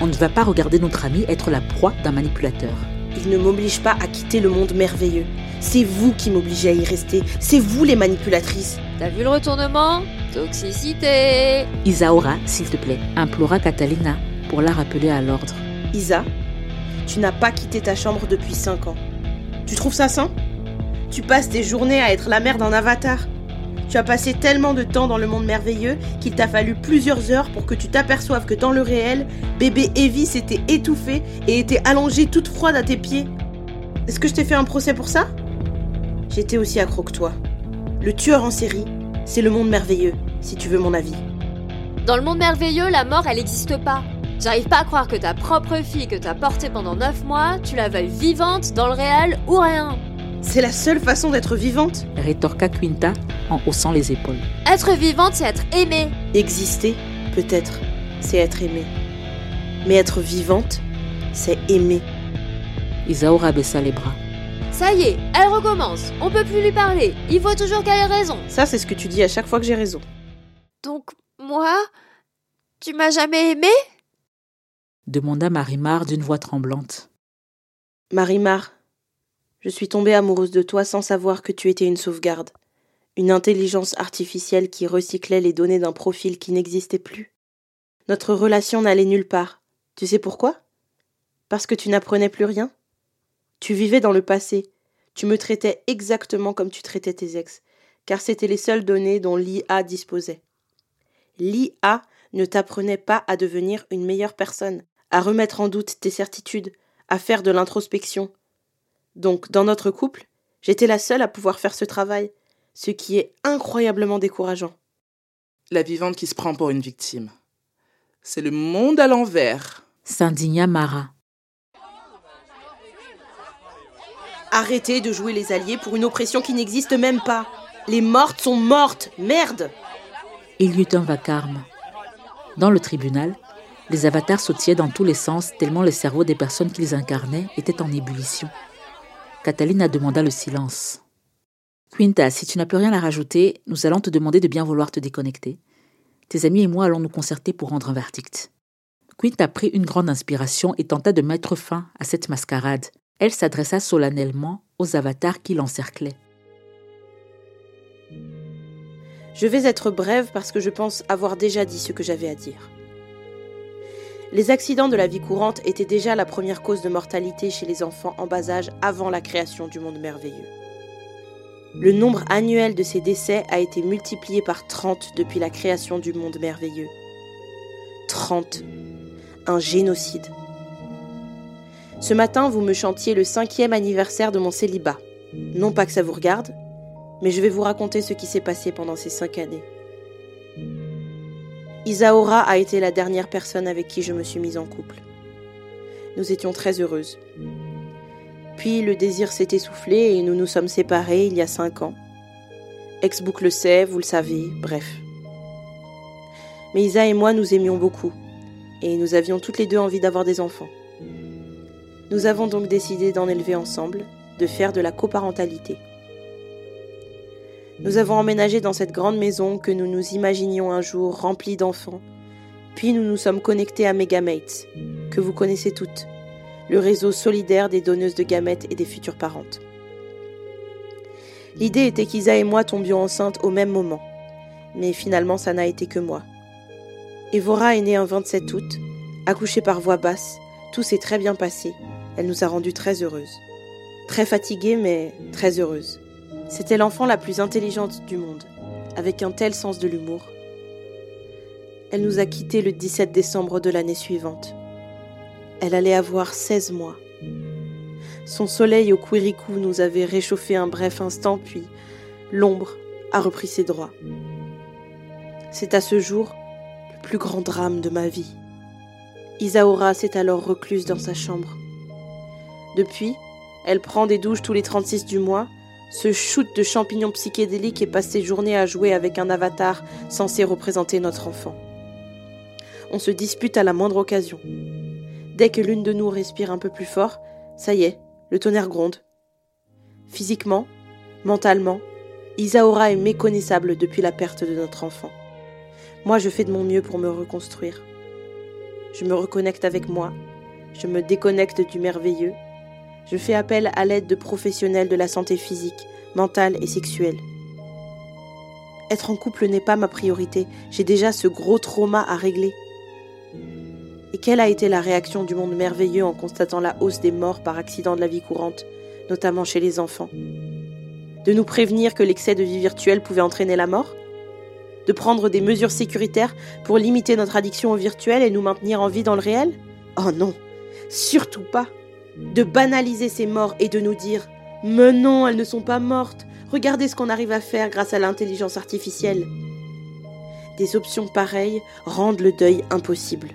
On ne va pas regarder notre ami être la proie d'un manipulateur. Il ne m'oblige pas à quitter le monde merveilleux. C'est vous qui m'obligez à y rester. C'est vous les manipulatrices. T'as vu le retournement? Toxicité. Isaora, s'il te plaît, implora Catalina pour la rappeler à l'ordre. Isa, tu n'as pas quitté ta chambre depuis 5 ans. Tu trouves ça sain? Tu passes tes journées à être la mère d'un avatar? Tu as passé tellement de temps dans le monde merveilleux qu'il t'a fallu plusieurs heures pour que tu t'aperçoives que dans le réel, bébé Evie s'était étouffée et était allongée toute froide à tes pieds. Est-ce que je t'ai fait un procès pour ça? J'étais aussi accro que toi. Le tueur en série, c'est le monde merveilleux, si tu veux mon avis. Dans le monde merveilleux, la mort, elle n'existe pas. J'arrive pas à croire que ta propre fille que t'as portée pendant 9 mois, tu la veuilles vivante dans le réel ou rien. C'est la seule façon d'être vivante Rétorqua Quinta en haussant les épaules. Être vivante, c'est être aimée. Exister, peut-être, c'est être aimée. Mais être vivante, c'est aimer. Isaora baissa les bras. Ça y est, elle recommence. On peut plus lui parler. Il faut toujours qu'elle ait raison. Ça, c'est ce que tu dis à chaque fois que j'ai raison. Donc, moi Tu m'as jamais aimé? Demanda Marimar d'une voix tremblante. Marimar, je suis tombée amoureuse de toi sans savoir que tu étais une sauvegarde, une intelligence artificielle qui recyclait les données d'un profil qui n'existait plus. Notre relation n'allait nulle part, Tu sais pourquoi? Parce que tu n'apprenais plus rien. Tu vivais dans le passé. Tu me traitais exactement comme tu traitais tes ex, car c'était les seules données dont l'IA disposait. L'IA ne t'apprenait pas à devenir une meilleure personne, à remettre en doute tes certitudes, à faire de l'introspection. Donc, dans notre couple, j'étais la seule à pouvoir faire ce travail, ce qui est incroyablement décourageant. La vivante qui se prend pour une victime. C'est le monde à l'envers. S'indigna Mara. Arrêtez de jouer les alliés pour une oppression qui n'existe même pas. Les mortes sont mortes, merde Il y eut un vacarme. Dans le tribunal, les avatars sautillaient dans tous les sens tellement le cerveau des personnes qu'ils incarnaient était en ébullition. Catalina demanda le silence. Quinta, si tu n'as plus rien à rajouter, nous allons te demander de bien vouloir te déconnecter. Tes amis et moi allons nous concerter pour rendre un verdict. Quinta prit une grande inspiration et tenta de mettre fin à cette mascarade. Elle s'adressa solennellement aux avatars qui l'encerclaient. Je vais être brève parce que je pense avoir déjà dit ce que j'avais à dire. Les accidents de la vie courante étaient déjà la première cause de mortalité chez les enfants en bas âge avant la création du monde merveilleux. Le nombre annuel de ces décès a été multiplié par 30 depuis la création du monde merveilleux. 30. Un génocide. Ce matin, vous me chantiez le cinquième anniversaire de mon célibat. Non pas que ça vous regarde, mais je vais vous raconter ce qui s'est passé pendant ces cinq années. Isaora a été la dernière personne avec qui je me suis mise en couple. Nous étions très heureuses. Puis le désir s'est essoufflé et nous nous sommes séparés il y a cinq ans. Ex-book le sait, vous le savez, bref. Mais Isa et moi nous aimions beaucoup, et nous avions toutes les deux envie d'avoir des enfants. Nous avons donc décidé d'en élever ensemble, de faire de la coparentalité. Nous avons emménagé dans cette grande maison que nous nous imaginions un jour remplie d'enfants. Puis nous nous sommes connectés à Megamates, que vous connaissez toutes, le réseau solidaire des donneuses de gamètes et des futures parentes. L'idée était qu'Isa et moi tombions enceintes au même moment, mais finalement ça n'a été que moi. Evora est née un 27 août, accouchée par voix basse, tout s'est très bien passé, elle nous a rendues très heureuses. Très fatiguée mais très heureuse. C'était l'enfant la plus intelligente du monde, avec un tel sens de l'humour. Elle nous a quittés le 17 décembre de l'année suivante. Elle allait avoir 16 mois. Son soleil au Quirikou nous avait réchauffé un bref instant, puis l'ombre a repris ses droits. C'est à ce jour le plus grand drame de ma vie. Isaora s'est alors recluse dans sa chambre. Depuis, elle prend des douches tous les 36 du mois ce shoot de champignons psychédéliques est passé journée à jouer avec un avatar censé représenter notre enfant. On se dispute à la moindre occasion. Dès que l'une de nous respire un peu plus fort, ça y est, le tonnerre gronde. Physiquement, mentalement, Isaora est méconnaissable depuis la perte de notre enfant. Moi, je fais de mon mieux pour me reconstruire. Je me reconnecte avec moi, je me déconnecte du merveilleux je fais appel à l'aide de professionnels de la santé physique, mentale et sexuelle. Être en couple n'est pas ma priorité, j'ai déjà ce gros trauma à régler. Et quelle a été la réaction du monde merveilleux en constatant la hausse des morts par accident de la vie courante, notamment chez les enfants? De nous prévenir que l'excès de vie virtuelle pouvait entraîner la mort? De prendre des mesures sécuritaires pour limiter notre addiction au virtuel et nous maintenir en vie dans le réel? Oh non, surtout pas de banaliser ces morts et de nous dire Mais non, elles ne sont pas mortes. Regardez ce qu'on arrive à faire grâce à l'intelligence artificielle. Des options pareilles rendent le deuil impossible.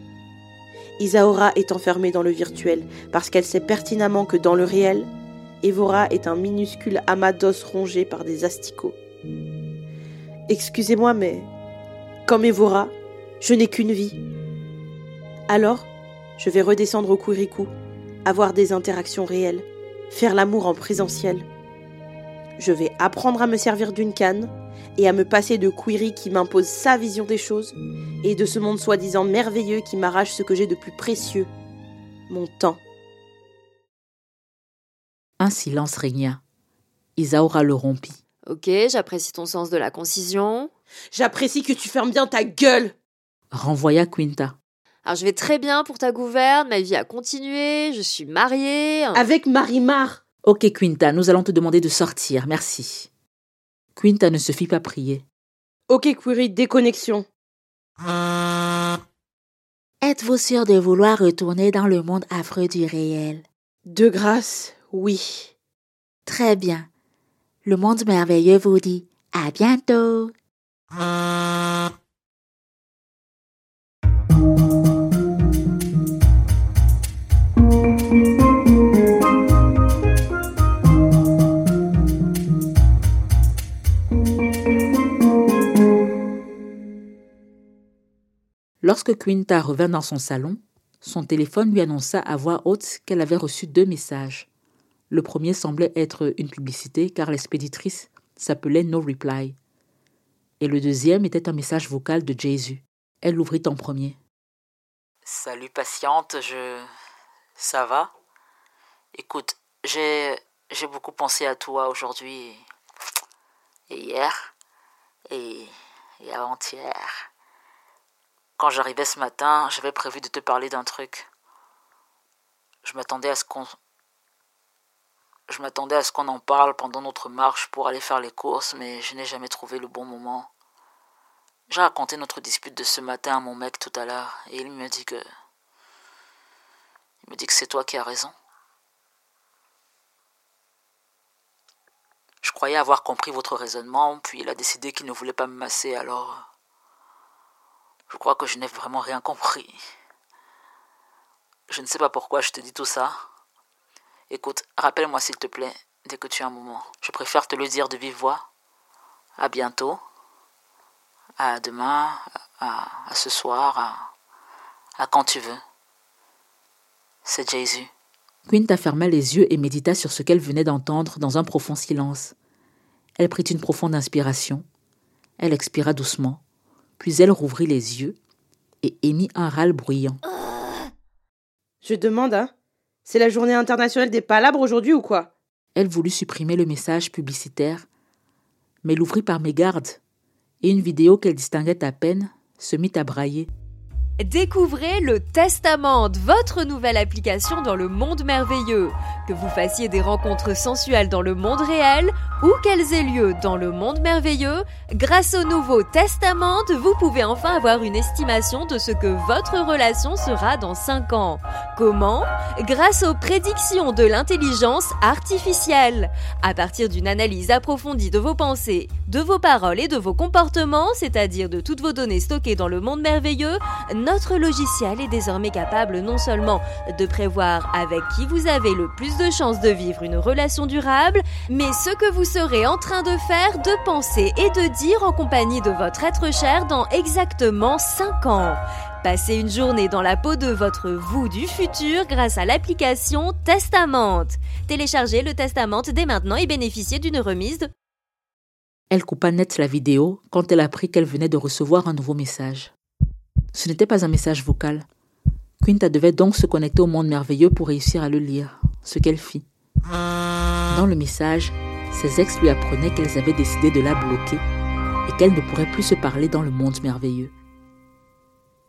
Isaora est enfermée dans le virtuel parce qu'elle sait pertinemment que dans le réel, Evora est un minuscule amas d'os rongé par des asticots. Excusez-moi, mais comme Evora, je n'ai qu'une vie. Alors, je vais redescendre au Kuriku avoir des interactions réelles, faire l'amour en présentiel. Je vais apprendre à me servir d'une canne et à me passer de Query qui m'impose sa vision des choses et de ce monde soi-disant merveilleux qui m'arrache ce que j'ai de plus précieux, mon temps. Un silence régna. Isaura le rompit. Ok, j'apprécie ton sens de la concision. J'apprécie que tu fermes bien ta gueule renvoya Quinta. Alors je vais très bien pour ta gouverne, ma vie a continué, je suis mariée. Avec Marimar. Ok, Quinta, nous allons te demander de sortir, merci. Quinta ne se fit pas prier. Ok, Query, déconnexion. Êtes-vous sûr de vouloir retourner dans le monde affreux du réel? De grâce, oui. Très bien. Le monde merveilleux vous dit à bientôt. Lorsque Quinta revint dans son salon, son téléphone lui annonça à voix haute qu'elle avait reçu deux messages. Le premier semblait être une publicité car l'expéditrice s'appelait No Reply. Et le deuxième était un message vocal de Jésus. Elle l'ouvrit en premier. Salut patiente, je. Ça va? Écoute, j'ai. J'ai beaucoup pensé à toi aujourd'hui et hier et, et avant-hier. Quand j'arrivais ce matin, j'avais prévu de te parler d'un truc. Je m'attendais à ce qu'on je m'attendais à ce qu'on en parle pendant notre marche pour aller faire les courses, mais je n'ai jamais trouvé le bon moment. J'ai raconté notre dispute de ce matin à mon mec tout à l'heure, et il me dit que. Il me dit que c'est toi qui as raison. Je croyais avoir compris votre raisonnement, puis il a décidé qu'il ne voulait pas me masser, alors. Je crois que je n'ai vraiment rien compris. Je ne sais pas pourquoi je te dis tout ça. Écoute, rappelle-moi s'il te plaît, dès que tu as un moment. Je préfère te le dire de vive voix. À bientôt. À demain. À, ce soir. À, à quand tu veux. C'est Jésus. Quinta ferma les yeux et médita sur ce qu'elle venait d'entendre dans un profond silence. Elle prit une profonde inspiration. Elle expira doucement, puis elle rouvrit les yeux et émit un râle bruyant. Je demande, hein c'est la journée internationale des palabres aujourd'hui ou quoi? Elle voulut supprimer le message publicitaire, mais l'ouvrit par mégarde, et une vidéo qu'elle distinguait à peine se mit à brailler. Découvrez le Testament, votre nouvelle application dans le monde merveilleux. Que vous fassiez des rencontres sensuelles dans le monde réel ou qu'elles aient lieu dans le monde merveilleux, grâce au nouveau Testament, vous pouvez enfin avoir une estimation de ce que votre relation sera dans 5 ans. Comment? Grâce aux prédictions de l'intelligence artificielle. À partir d'une analyse approfondie de vos pensées, de vos paroles et de vos comportements, c'est-à-dire de toutes vos données stockées dans le monde merveilleux, notre logiciel est désormais capable non seulement de prévoir avec qui vous avez le plus de chances de vivre une relation durable, mais ce que vous serez en train de faire, de penser et de dire en compagnie de votre être cher dans exactement 5 ans. Passez une journée dans la peau de votre vous du futur grâce à l'application Testament. Téléchargez le Testament dès maintenant et bénéficiez d'une remise de... Elle coupa net la vidéo quand elle apprit qu'elle venait de recevoir un nouveau message. Ce n'était pas un message vocal. Quinta devait donc se connecter au monde merveilleux pour réussir à le lire, ce qu'elle fit. Dans le message, ses ex lui apprenaient qu'elles avaient décidé de la bloquer et qu'elle ne pourrait plus se parler dans le monde merveilleux.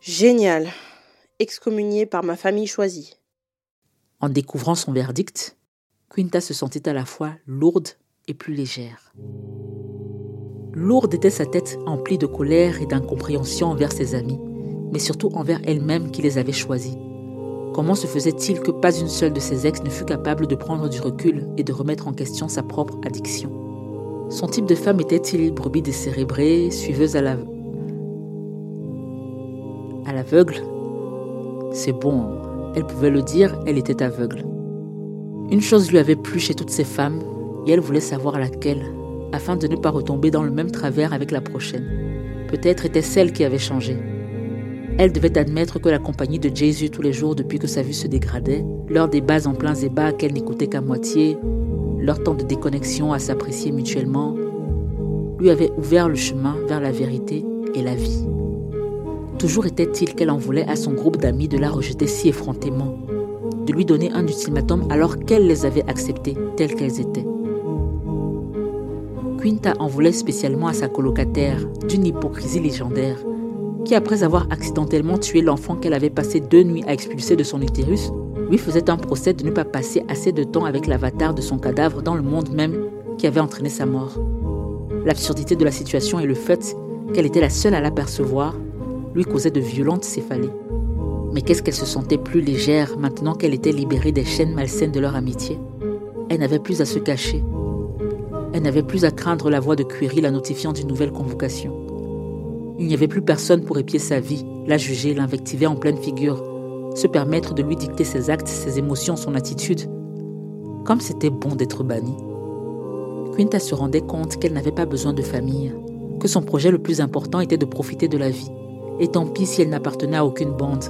Génial. Excommuniée par ma famille choisie. En découvrant son verdict, Quinta se sentit à la fois lourde et plus légère. Lourde était sa tête emplie de colère et d'incompréhension envers ses amis mais surtout envers elle-même qui les avait choisis. Comment se faisait-il que pas une seule de ses ex ne fût capable de prendre du recul et de remettre en question sa propre addiction? Son type de femme était-il brebis décérébrée, suiveuse à à l'aveugle? C'est bon, elle pouvait le dire, elle était aveugle. Une chose lui avait plu chez toutes ces femmes, et elle voulait savoir laquelle, afin de ne pas retomber dans le même travers avec la prochaine. Peut-être était celle qui avait changé. Elle devait admettre que la compagnie de Jésus tous les jours depuis que sa vue se dégradait, leurs débats en plein ébats qu'elle n'écoutait qu'à moitié, leur temps de déconnexion à s'apprécier mutuellement, lui avait ouvert le chemin vers la vérité et la vie. Toujours était-il qu'elle en voulait à son groupe d'amis de la rejeter si effrontément, de lui donner un ultimatum alors qu'elle les avait acceptées telles qu'elles étaient. Quinta en voulait spécialement à sa colocataire, d'une hypocrisie légendaire, qui après avoir accidentellement tué l'enfant qu'elle avait passé deux nuits à expulser de son utérus, lui faisait un procès de ne pas passer assez de temps avec l'avatar de son cadavre dans le monde même qui avait entraîné sa mort. L'absurdité de la situation et le fait qu'elle était la seule à l'apercevoir lui causaient de violentes céphalées. Mais qu'est-ce qu'elle se sentait plus légère maintenant qu'elle était libérée des chaînes malsaines de leur amitié? Elle n'avait plus à se cacher. Elle n'avait plus à craindre la voix de Query la notifiant d'une nouvelle convocation. Il n'y avait plus personne pour épier sa vie, la juger, l'invectiver en pleine figure, se permettre de lui dicter ses actes, ses émotions, son attitude. Comme c'était bon d'être banni. Quinta se rendait compte qu'elle n'avait pas besoin de famille, que son projet le plus important était de profiter de la vie. Et tant pis si elle n'appartenait à aucune bande,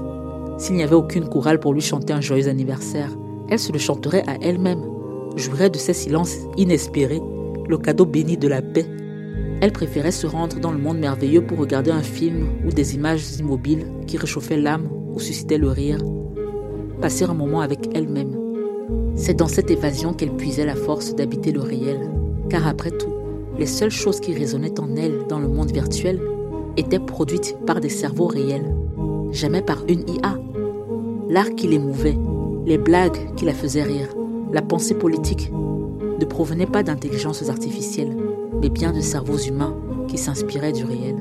s'il n'y avait aucune chorale pour lui chanter un joyeux anniversaire, elle se le chanterait à elle-même, jouirait de ses silences inespérés, le cadeau béni de la paix. Elle préférait se rendre dans le monde merveilleux pour regarder un film ou des images immobiles qui réchauffaient l'âme ou suscitaient le rire, passer un moment avec elle-même. C'est dans cette évasion qu'elle puisait la force d'habiter le réel, car après tout, les seules choses qui résonnaient en elle dans le monde virtuel étaient produites par des cerveaux réels, jamais par une IA. L'art qui l'émouvait, les blagues qui la faisaient rire, la pensée politique ne provenaient pas d'intelligences artificielles, mais bien de cerveaux humains qui s'inspiraient du réel.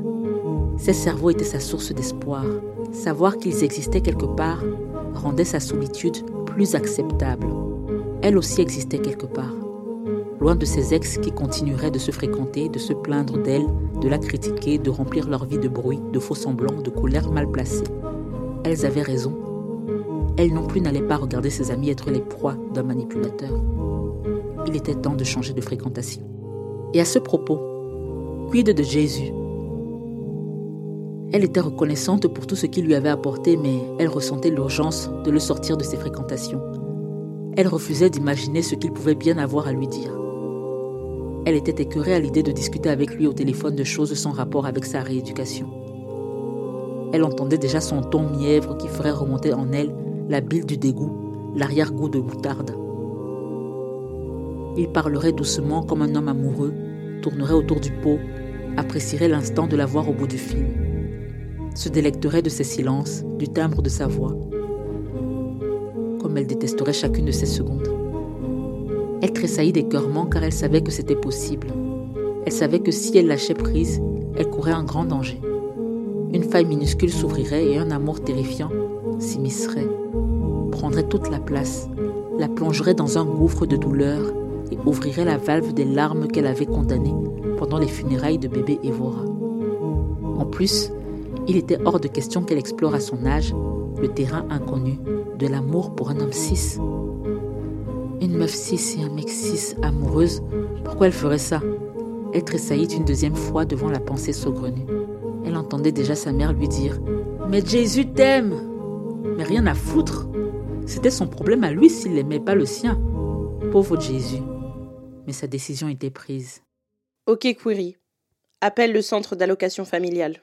Ces cerveaux étaient sa source d'espoir. Savoir qu'ils existaient quelque part rendait sa solitude plus acceptable. Elle aussi existait quelque part loin de ses ex qui continueraient de se fréquenter, de se plaindre d'elle, de la critiquer, de remplir leur vie de bruit, de faux semblants, de colère mal placée. Elles avaient raison. Elle non plus n'allait pas regarder ses amis être les proies d'un manipulateur. Il était temps de changer de fréquentation. Et à ce propos, quid de Jésus Elle était reconnaissante pour tout ce qu'il lui avait apporté, mais elle ressentait l'urgence de le sortir de ses fréquentations. Elle refusait d'imaginer ce qu'il pouvait bien avoir à lui dire. Elle était écœurée à l'idée de discuter avec lui au téléphone de choses sans rapport avec sa rééducation. Elle entendait déjà son ton mièvre qui ferait remonter en elle la bile du dégoût, l'arrière-goût de moutarde. Il parlerait doucement comme un homme amoureux, tournerait autour du pot, apprécierait l'instant de la voir au bout du fil, se délecterait de ses silences, du timbre de sa voix, comme elle détesterait chacune de ses secondes. Elle tressaillit d'écœurement car elle savait que c'était possible. Elle savait que si elle lâchait prise, elle courait un grand danger. Une faille minuscule s'ouvrirait et un amour terrifiant s'immiscerait, prendrait toute la place, la plongerait dans un gouffre de douleur et ouvrirait la valve des larmes qu'elle avait condamnées pendant les funérailles de bébé Evora. En plus, il était hors de question qu'elle explore à son âge le terrain inconnu de l'amour pour un homme cis. Une meuf cis et un mec cis amoureuse, pourquoi elle ferait ça? Elle tressaillit une deuxième fois devant la pensée saugrenue. Elle entendait déjà sa mère lui dire Mais Jésus t'aime Mais rien à foutre C'était son problème à lui s'il n'aimait pas le sien. Pauvre Jésus. Mais sa décision était prise. Ok, Query. Appelle le centre d'allocation familiale.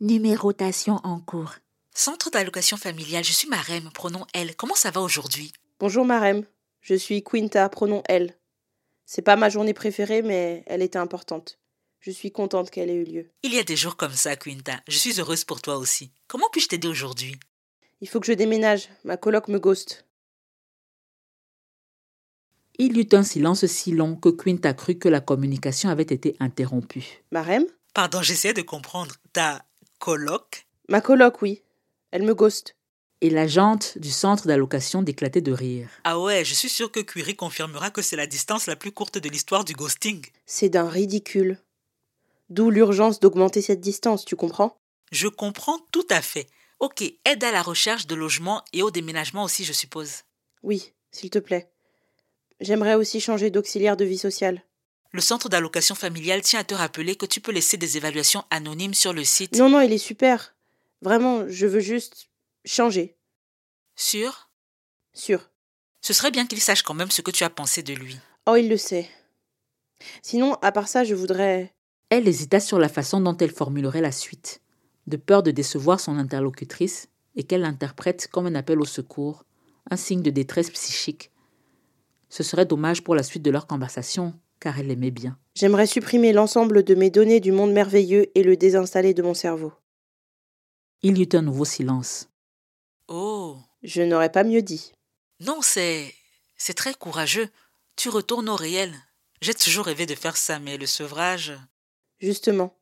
Numérotation en cours. Centre d'allocation familiale, je suis Marem, pronom elle. Comment ça va aujourd'hui? Bonjour Marem, je suis Quinta, pronom elle. C'est pas ma journée préférée, mais elle était importante. Je suis contente qu'elle ait eu lieu. Il y a des jours comme ça, Quinta. Je suis heureuse pour toi aussi. Comment puis-je t'aider aujourd'hui? Il faut que je déménage. Ma coloc me ghost. Il y eut un silence si long que Quinta crut que la communication avait été interrompue. Marem? Pardon, j'essayais de comprendre. Ta coloc? Ma coloc, oui. Elle me ghost. Et l'agente du centre d'allocation d'éclater de rire. Ah ouais, je suis sûre que Curie confirmera que c'est la distance la plus courte de l'histoire du ghosting. C'est d'un ridicule. D'où l'urgence d'augmenter cette distance, tu comprends? Je comprends tout à fait. Ok, aide à la recherche de logement et au déménagement aussi, je suppose. Oui, s'il te plaît. J'aimerais aussi changer d'auxiliaire de vie sociale. Le centre d'allocation familiale tient à te rappeler que tu peux laisser des évaluations anonymes sur le site. Non, non, il est super. Vraiment, je veux juste changer. Sûr? Sûr. Ce serait bien qu'il sache quand même ce que tu as pensé de lui. Oh, il le sait. Sinon, à part ça, je voudrais. Elle hésita sur la façon dont elle formulerait la suite, de peur de décevoir son interlocutrice et qu'elle l'interprète comme un appel au secours, un signe de détresse psychique. Ce serait dommage pour la suite de leur conversation car elle l'aimait bien. J'aimerais supprimer l'ensemble de mes données du monde merveilleux et le désinstaller de mon cerveau. Il y eut un nouveau silence. Oh. Je n'aurais pas mieux dit. Non, c'est. C'est très courageux. Tu retournes au réel. J'ai toujours rêvé de faire ça, mais le sevrage. Justement.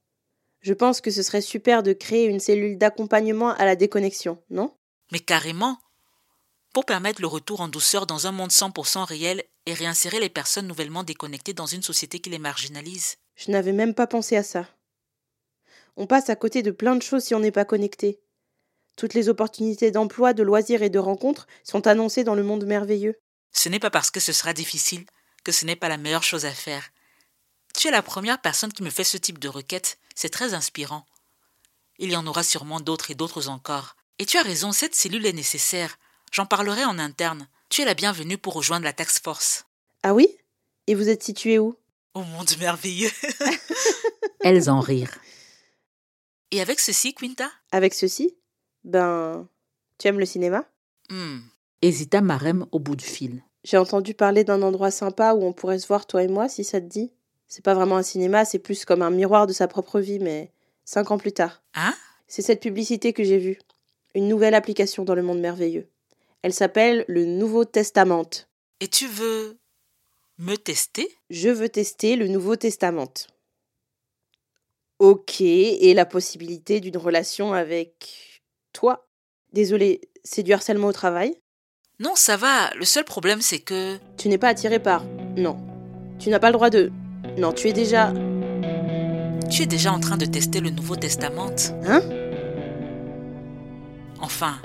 Je pense que ce serait super de créer une cellule d'accompagnement à la déconnexion, non? Mais carrément. Pour permettre le retour en douceur dans un monde 100% réel et réinsérer les personnes nouvellement déconnectées dans une société qui les marginalise. Je n'avais même pas pensé à ça. On passe à côté de plein de choses si on n'est pas connecté. Toutes les opportunités d'emploi, de loisirs et de rencontres sont annoncées dans le monde merveilleux. Ce n'est pas parce que ce sera difficile que ce n'est pas la meilleure chose à faire. Tu es la première personne qui me fait ce type de requête. C'est très inspirant. Il y en aura sûrement d'autres et d'autres encore. Et tu as raison, cette cellule est nécessaire. J'en parlerai en interne. Tu es la bienvenue pour rejoindre la tax force. Ah oui? Et vous êtes situé où? Au monde merveilleux. Elles en rirent. Et avec ceci, Quinta? Avec ceci? Ben. Tu aimes le cinéma? Hmm. Hésita Marem au bout du fil. J'ai entendu parler d'un endroit sympa où on pourrait se voir, toi et moi, si ça te dit. C'est pas vraiment un cinéma, c'est plus comme un miroir de sa propre vie, mais cinq ans plus tard. Hein? C'est cette publicité que j'ai vue. Une nouvelle application dans le monde merveilleux. Elle s'appelle le Nouveau Testament. Et tu veux me tester? Je veux tester le Nouveau Testament. Ok, et la possibilité d'une relation avec toi? Désolé, c'est du harcèlement au travail? Non, ça va. Le seul problème, c'est que... Tu n'es pas attiré par... Non. Tu n'as pas le droit de... Non, tu es déjà... Tu es déjà en train de tester le Nouveau Testament? Hein? Enfin,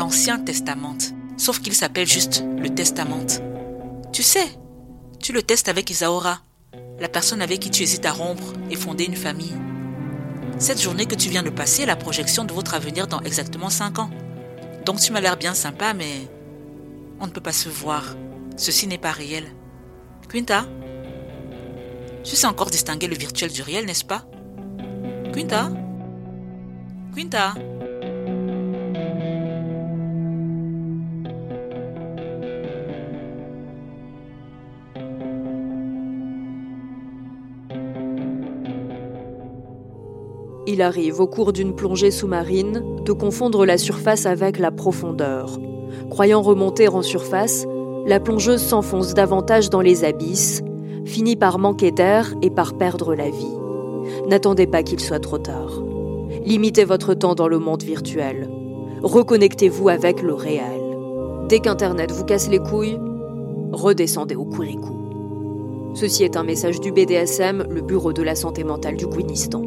l'Ancien Testament. Sauf qu'il s'appelle juste le Testament. Tu sais, tu le testes avec Isaora, la personne avec qui tu hésites à rompre et fonder une famille. Cette journée que tu viens de passer est la projection de votre avenir dans exactement 5 ans. Donc tu m'as l'air bien sympa, mais on ne peut pas se voir. Ceci n'est pas réel. Quinta Tu sais encore distinguer le virtuel du réel, n'est-ce pas? Quinta? Quinta? Il arrive au cours d'une plongée sous-marine de confondre la surface avec la profondeur. Croyant remonter en surface, la plongeuse s'enfonce davantage dans les abysses, finit par manquer d'air et par perdre la vie. N'attendez pas qu'il soit trop tard. Limitez votre temps dans le monde virtuel. Reconnectez-vous avec le réel. Dès qu'Internet vous casse les couilles, redescendez au Kourikou. Ceci est un message du BDSM, le Bureau de la santé mentale du Guinistan.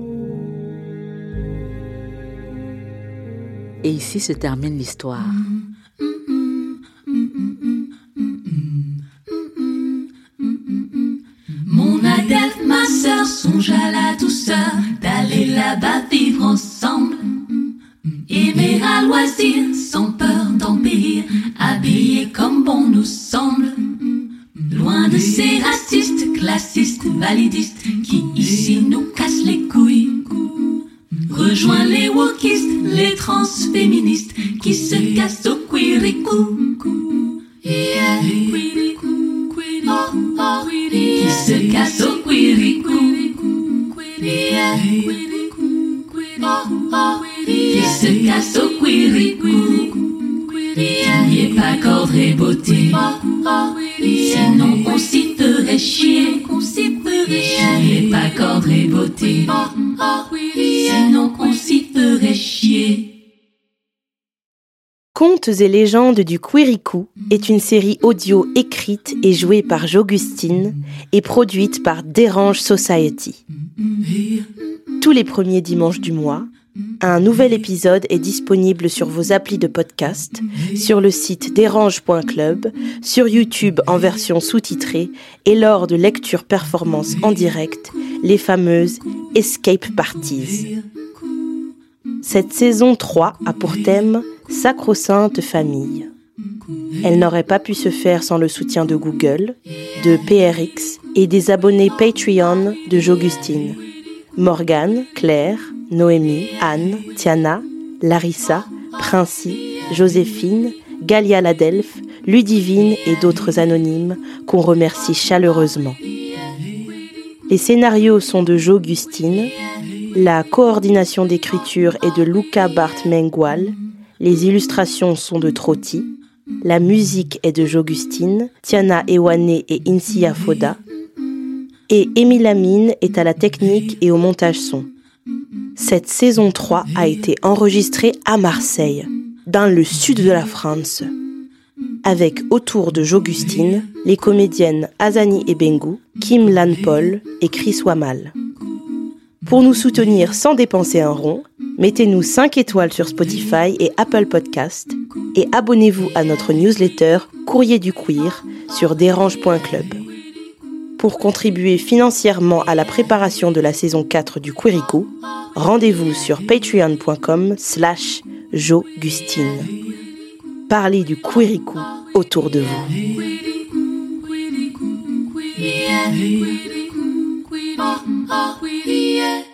Et ici se termine l'histoire. Mon adepte, ma sœur, songe à la douceur d'aller là-bas vivre ensemble. Aimer à loisir, sans peur d'empire, habillé comme bon nous semble. Loin de ces racistes, classistes, validistes, qui ici nous cassent les couilles. Transféministes, qui se cassent au queericou. Contes et légendes du Quirikou est une série audio écrite et jouée par J'Augustine et produite par Dérange Society. Tous les premiers dimanches du mois, un nouvel épisode est disponible sur vos applis de podcast, sur le site dérange.club, sur YouTube en version sous-titrée et lors de lectures performances en direct, les fameuses Escape Parties. Cette saison 3 a pour thème Sacro-Sainte Famille. Elle n'aurait pas pu se faire sans le soutien de Google, de PRX et des abonnés Patreon de J'Augustine. Morgane, Claire, Noémie, Anne, Tiana, Larissa, Princi, Joséphine, Galia Ladelph, Ludivine et d'autres anonymes qu'on remercie chaleureusement. Les scénarios sont de Jo Gustine. La coordination d'écriture est de Luca Bart Mengual. Les illustrations sont de Trotti. La musique est de Jogustine, Tiana Ewane et Insia Foda. Et Émile Amine est à la technique et au montage son. Cette saison 3 a été enregistrée à Marseille, dans le sud de la France, avec autour de Jogustine les comédiennes Azani Ebengu, Kim Lan Paul et Chris Wamal. Pour nous soutenir sans dépenser un rond, mettez-nous 5 étoiles sur Spotify et Apple Podcast et abonnez-vous à notre newsletter Courrier du Queer sur dérange.club. Pour contribuer financièrement à la préparation de la saison 4 du Queericou, rendez-vous sur patreon.com slash jogustine. Parlez du Queericou autour de vous. 안 녕.